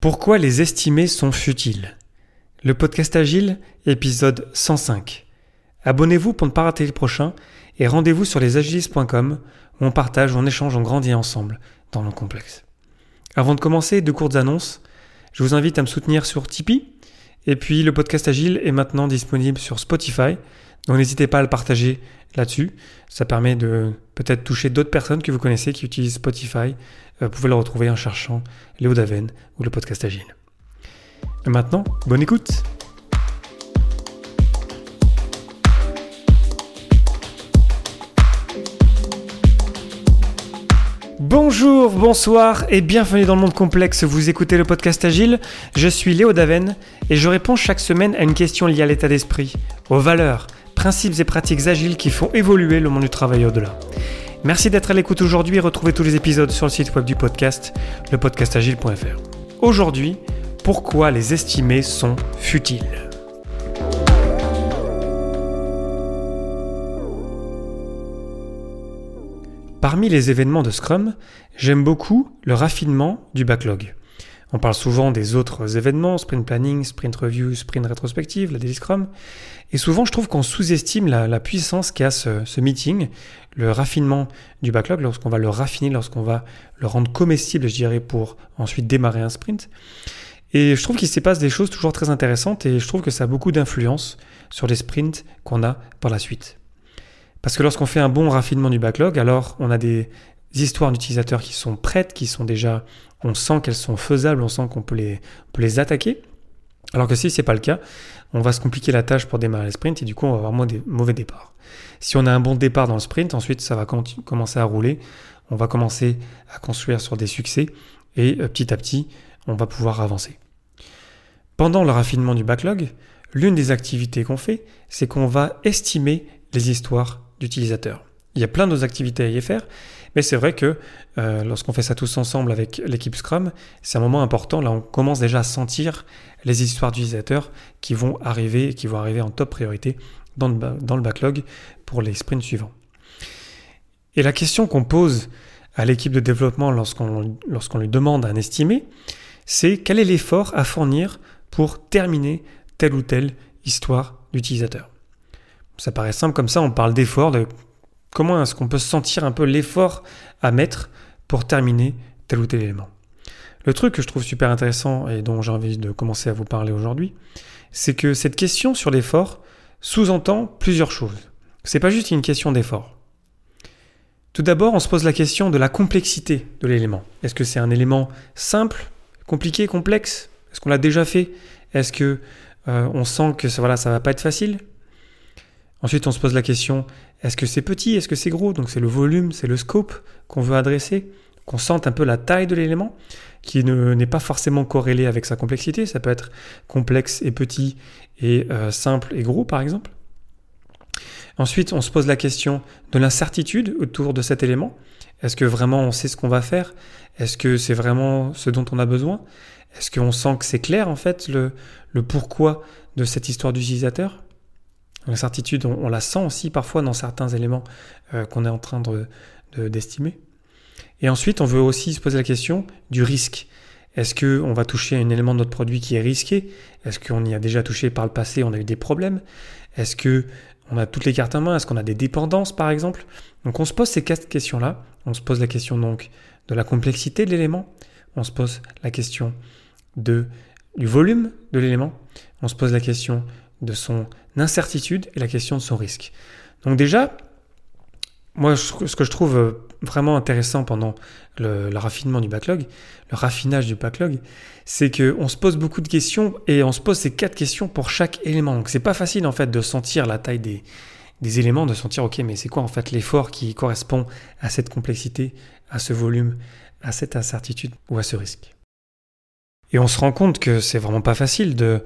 Pourquoi les estimés sont futiles? Le podcast Agile, épisode 105. Abonnez-vous pour ne pas rater le prochain et rendez-vous sur lesagilistes.com où on partage, on échange, on grandit ensemble dans le complexe. Avant de commencer, deux courtes annonces. Je vous invite à me soutenir sur Tipeee. Et puis le podcast Agile est maintenant disponible sur Spotify. Donc n'hésitez pas à le partager là-dessus. Ça permet de peut-être toucher d'autres personnes que vous connaissez qui utilisent Spotify. Euh, vous pouvez le retrouver en cherchant Léo Daven ou le podcast Agile. Et maintenant, bonne écoute Bonjour, bonsoir et bienvenue dans le monde complexe. Vous écoutez le podcast Agile. Je suis Léo Daven et je réponds chaque semaine à une question liée à l'état d'esprit, aux valeurs, principes et pratiques agiles qui font évoluer le monde du travail au-delà. Merci d'être à l'écoute aujourd'hui et retrouvez tous les épisodes sur le site web du podcast, lepodcastagile.fr. Aujourd'hui, pourquoi les estimés sont futiles? Parmi les événements de Scrum, j'aime beaucoup le raffinement du backlog. On parle souvent des autres événements, sprint planning, sprint review, sprint rétrospective, la daily scrum. Et souvent, je trouve qu'on sous-estime la, puissance qu'a ce, ce meeting, le raffinement du backlog, lorsqu'on va le raffiner, lorsqu'on va le rendre comestible, je dirais, pour ensuite démarrer un sprint. Et je trouve qu'il s'y passe des choses toujours très intéressantes et je trouve que ça a beaucoup d'influence sur les sprints qu'on a par la suite. Parce que lorsqu'on fait un bon raffinement du backlog, alors on a des histoires d'utilisateurs qui sont prêtes, qui sont déjà on sent qu'elles sont faisables, on sent qu'on peut les, attaquer. Alors que si ce n'est pas le cas, on va se compliquer la tâche pour démarrer le sprint et du coup on va avoir moins des mauvais départs. Si on a un bon départ dans le sprint, ensuite ça va commencer à rouler, on va commencer à construire sur des succès et euh, petit à petit on va pouvoir avancer. Pendant le raffinement du backlog, l'une des activités qu'on fait, c'est qu'on va estimer les histoires d'utilisateurs. Il y a plein d'autres activités à y faire, mais c'est vrai que euh, lorsqu'on fait ça tous ensemble avec l'équipe Scrum, c'est un moment important. Là, on commence déjà à sentir les histoires d'utilisateurs qui vont arriver, qui vont arriver en top priorité dans le, backlog pour les sprints suivants. Et la question qu'on pose à l'équipe de développement lorsqu'on lorsqu'on lui demande un estimé, c'est quel est l'effort à fournir pour terminer telle ou telle histoire d'utilisateur? Ça paraît simple comme ça, on parle d'effort, de Comment est-ce qu'on peut sentir un peu l'effort à mettre pour terminer tel ou tel élément Le truc que je trouve super intéressant et dont j'ai envie de commencer à vous parler aujourd'hui, c'est que cette question sur l'effort sous-entend plusieurs choses. C'est pas juste une question d'effort. Tout d'abord, on se pose la question de la complexité de l'élément. Est-ce que c'est un élément simple, compliqué, complexe? Est-ce qu'on l'a déjà fait? Est-ce que euh, on sent que ça, voilà, va pas être facile? Ensuite, on se pose la question est-ce que c'est petit Est-ce que c'est gros? Donc c'est le volume, c'est le scope qu'on veut adresser, qu'on sente un peu la taille de l'élément, qui n'est pas forcément corrélé avec sa complexité. Ça peut être complexe et petit et euh, simple et gros, par exemple. Ensuite, on se pose la question de l'incertitude autour de cet élément. Est-ce que vraiment on sait ce qu'on va faire? Est-ce que c'est vraiment ce dont on a besoin? Est-ce qu'on sent que c'est clair en fait le, le pourquoi de cette histoire d'utilisateur? L'incertitude, on, on, la sent aussi parfois dans certains éléments euh, qu'on est en train d'estimer. De, et ensuite, on veut aussi se poser la question du risque. Est-ce qu'on va toucher à un élément de notre produit qui est risqué? Est-ce qu'on y a déjà touché par le passé, on a eu des problèmes? Est-ce que on a toutes les cartes en main? Est-ce qu'on a des dépendances, par exemple? Donc on se pose ces quatre questions-là. On se pose la question donc de la complexité de l'élément. On se pose la question du volume de l'élément. On se pose la question de son incertitude et la question de son risque. Donc déjà, moi, ce que je trouve vraiment intéressant pendant le, raffinement du backlog, le raffinage du backlog, c'est qu'on se pose beaucoup de questions et on se pose ces quatre questions pour chaque élément. Donc c'est pas facile en fait de sentir la taille des, des éléments, de sentir ok mais c'est quoi en fait l'effort qui correspond à cette complexité, à ce volume, à cette incertitude ou à ce risque. Et on se rend compte que c'est vraiment pas facile de,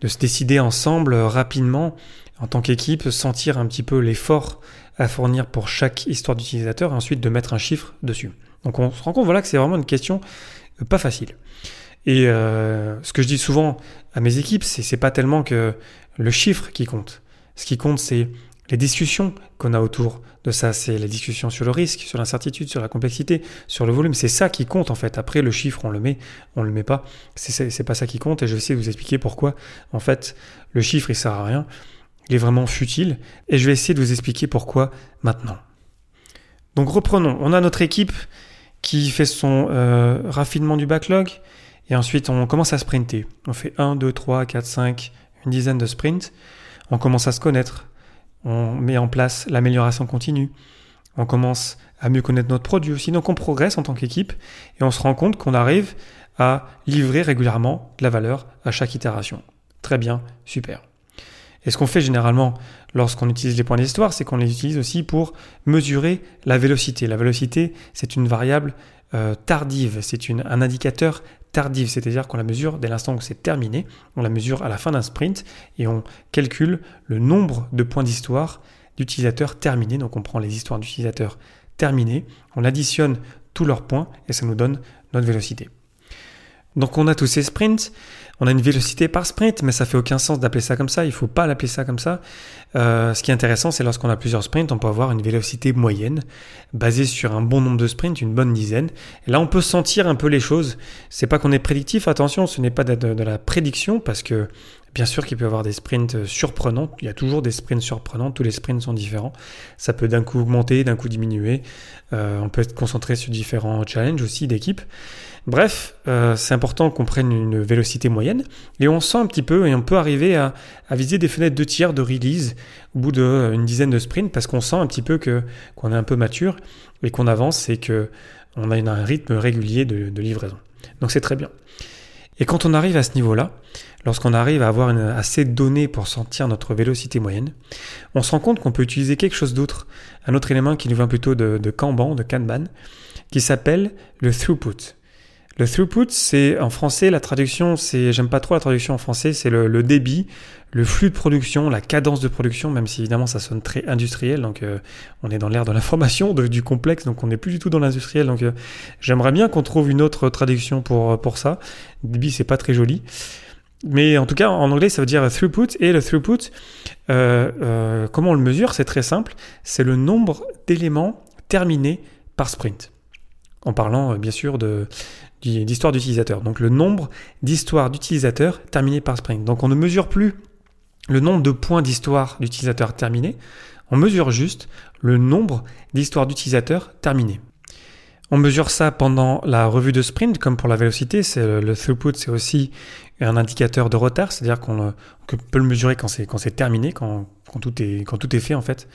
de se décider ensemble euh, rapidement en tant qu'équipe, sentir un petit peu l'effort à fournir pour chaque histoire d'utilisateur et ensuite de mettre un chiffre dessus. Donc on se rend compte voilà que c'est vraiment une question euh, pas facile. Et euh, ce que je dis souvent à mes équipes, c'est c'est pas tellement que le chiffre qui compte. Ce qui compte, c'est les discussions qu'on a autour de ça, c'est la discussion sur le risque, sur l'incertitude, sur la complexité, sur le volume. C'est ça qui compte en fait. Après, le chiffre, on le met, on le met pas. C'est pas ça qui compte. Et je vais essayer de vous expliquer pourquoi. En fait, le chiffre, il sert à rien. Il est vraiment futile. Et je vais essayer de vous expliquer pourquoi maintenant. Donc reprenons. On a notre équipe qui fait son euh, raffinement du backlog. Et ensuite, on commence à sprinter. On fait 1, 2, 3, 4, 5, une dizaine de sprints. On commence à se connaître on met en place l'amélioration continue, on commence à mieux connaître notre produit aussi, donc on progresse en tant qu'équipe et on se rend compte qu'on arrive à livrer régulièrement de la valeur à chaque itération. Très bien, super. Et ce qu'on fait généralement lorsqu'on utilise les points d'histoire, c'est qu'on les utilise aussi pour mesurer la vélocité. La vélocité, c'est une variable euh, tardive, c'est un indicateur tardive, c'est-à-dire qu'on la mesure dès l'instant où c'est terminé, on la mesure à la fin d'un sprint et on calcule le nombre de points d'histoire d'utilisateurs terminés. Donc on prend les histoires d'utilisateurs terminés, on additionne tous leurs points et ça nous donne notre vélocité. Donc on a tous ces sprints, on a une vélocité par sprint, mais ça fait aucun sens d'appeler ça comme ça, il ne faut pas l'appeler ça comme ça. Euh, ce qui est intéressant, c'est lorsqu'on a plusieurs sprints, on peut avoir une vélocité moyenne, basée sur un bon nombre de sprints, une bonne dizaine. Là, on peut sentir un peu les choses. C'est pas qu'on est prédictif, attention, ce n'est pas de, la prédiction, parce que Bien sûr qu'il peut y avoir des sprints surprenants. Il y a toujours des sprints surprenants. Tous les sprints sont différents. Ça peut d'un coup augmenter, d'un coup diminuer. Euh, on peut être concentré sur différents challenges aussi d'équipe. Bref, euh, c'est important qu'on prenne une vélocité moyenne et on sent un petit peu et on peut arriver à, viser des fenêtres de tir de release au bout d'une dizaine de sprints parce qu'on sent un petit peu que qu'on est un peu mature et qu'on avance et que on a un rythme régulier de, livraison. Donc c'est très bien. Et quand on arrive à ce niveau-là, lorsqu'on arrive à avoir assez de données pour sentir notre vélocité moyenne, on se rend compte qu'on peut utiliser quelque chose d'autre, un autre élément qui nous vient plutôt de, de Kanban, qui s'appelle le throughput. Le throughput, c'est en français, la traduction, c'est, j'aime pas trop la traduction en français, c'est le, débit, le flux de production, la cadence de production, même si évidemment ça sonne très industriel, donc euh, on est dans l'ère de l'information, du complexe, donc on n'est plus du tout dans l'industriel, donc euh, j'aimerais bien qu'on trouve une autre traduction pour, euh, pour ça. Débit, c'est pas très joli. Mais en tout cas, en anglais, ça veut dire throughput. Et le throughput, comment on le mesure? C'est très simple. C'est le nombre d'éléments terminés par sprint. En parlant, bien sûr, de, d'histoire d'utilisateur. Donc le nombre d'histoires d'utilisateurs terminées par sprint. Donc on ne mesure plus le nombre de points d'histoire d'utilisateurs terminés, on mesure juste le nombre d'histoires d'utilisateurs terminées. On mesure ça pendant la revue de sprint, comme pour la vélocité. C'est le throughput, c'est aussi un indicateur de retard, c'est-à-dire qu'on peut le mesurer quand c'est terminé, quand tout est fait en fait.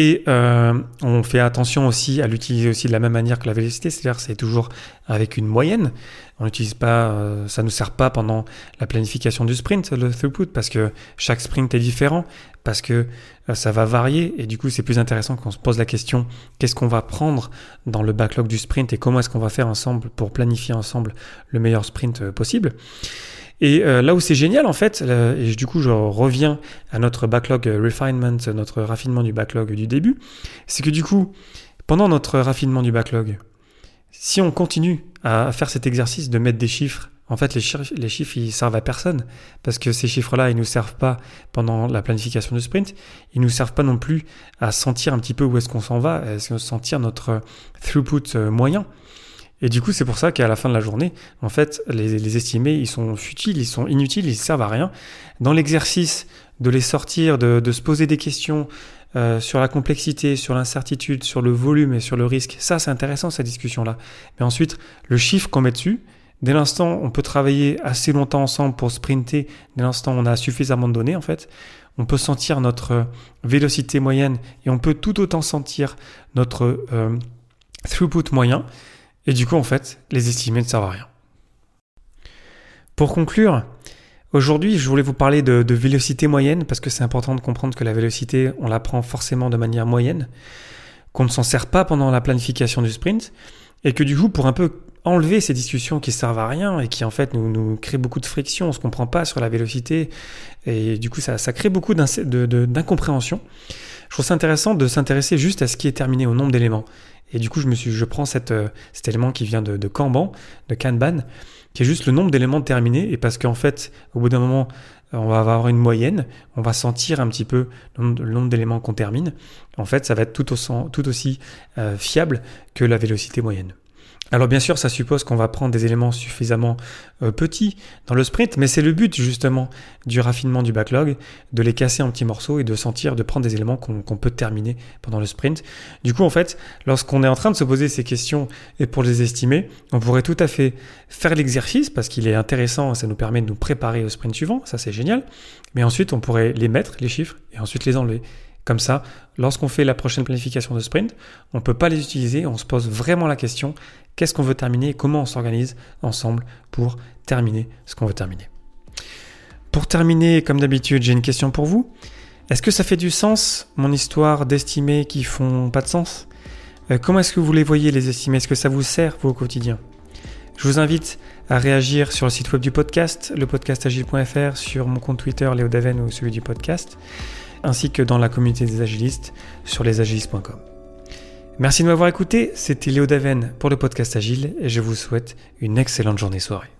Et euh, on fait attention aussi à l'utiliser aussi de la même manière que la vélocité, c'est-à-dire c'est toujours avec une moyenne. On n'utilise pas, euh, ça ne sert pas pendant la planification du sprint, le throughput, parce que chaque sprint est différent, parce que euh, ça va varier, et du coup c'est plus intéressant qu'on se pose la question qu'est-ce qu'on va prendre dans le backlog du sprint et comment est-ce qu'on va faire ensemble pour planifier ensemble le meilleur sprint possible. Et euh, là où c'est génial, en fait, et du coup je reviens à notre backlog refinement, notre raffinement du backlog du début, c'est que du coup, pendant notre raffinement du backlog, si on continue à faire cet exercice de mettre des chiffres, en fait, les, chiffres, les chiffres, ils servent à personne parce que ces chiffres-là, ils nous servent pas pendant la planification du sprint. Ils nous servent pas non plus à sentir un petit peu où est-ce qu'on s'en va, à sentir notre throughput euh, moyen. Et du coup, c'est pour ça qu'à la fin de la journée, en fait, les, estimés, ils sont futiles, ils sont inutiles, ils servent à rien. Dans l'exercice de les sortir, de, se poser des questions euh, sur la complexité, sur l'incertitude, sur le volume et sur le risque, ça, c'est intéressant, cette discussion-là. Mais ensuite, le chiffre qu'on met dessus, dès l'instant, on peut travailler assez longtemps ensemble pour sprinter, dès l'instant, on a suffisamment de données, en fait, on peut sentir notre vélocité moyenne et on peut tout autant sentir notre euh, throughput moyen. Et du coup, en fait, les estimés ne servent à rien. Pour conclure, aujourd'hui, je voulais vous parler de, vélocité moyenne parce que c'est important de comprendre que la vélocité, on la prend forcément de manière moyenne, qu'on ne s'en sert pas pendant la planification du sprint et que du coup, pour un peu enlever ces discussions qui servent à rien et qui en fait nous, nous créent beaucoup de friction, on se comprend pas sur la vélocité et du coup ça, ça crée beaucoup d'incompréhension. Je trouve ça intéressant de s'intéresser juste à ce qui est terminé au nombre d'éléments et du coup, je, me suis, je prends euh, cet élément qui vient de, de Kanban, de Kanban, qui est juste le nombre d'éléments terminés, et parce qu'en fait, au bout d'un moment, on va avoir une moyenne, on va sentir un petit peu le nombre d'éléments qu'on termine. En fait, ça va être tout aussi, tout aussi euh, fiable que la vélocité moyenne. Alors bien sûr, ça suppose qu'on va prendre des éléments suffisamment euh, petits dans le sprint, mais c'est le but justement du raffinement du backlog, de les casser en petits morceaux et de sentir, de prendre des éléments qu'on peut terminer pendant le sprint. Du coup, en fait, lorsqu'on est en train de se poser ces questions et pour les estimer, on pourrait tout à fait faire l'exercice parce qu'il est intéressant, ça nous permet de nous préparer au sprint suivant, ça c'est génial. Mais ensuite, on pourrait les mettre, les chiffres, et ensuite les enlever. Comme ça, lorsqu'on fait la prochaine planification de sprint, on ne peut pas les utiliser, on se pose vraiment la question, qu'est-ce qu'on veut terminer et comment on s'organise ensemble pour terminer ce qu'on veut terminer. Pour terminer, comme d'habitude, j'ai une question pour vous. Est-ce que ça fait du sens, mon histoire d'estimer qui font pas de sens? Euh, Comment est-ce que vous les voyez, les estimer? Est-ce que ça vous sert, vous, au quotidien? Je vous invite à réagir sur le site web du podcast, le podcastagile.fr, sur mon compte Twitter, Léo Daven ou celui du podcast ainsi que dans la communauté des agilistes sur lesagilistes.com. Merci de m'avoir écouté, c'était Léo Daven pour le podcast Agile et je vous souhaite une excellente journée soirée.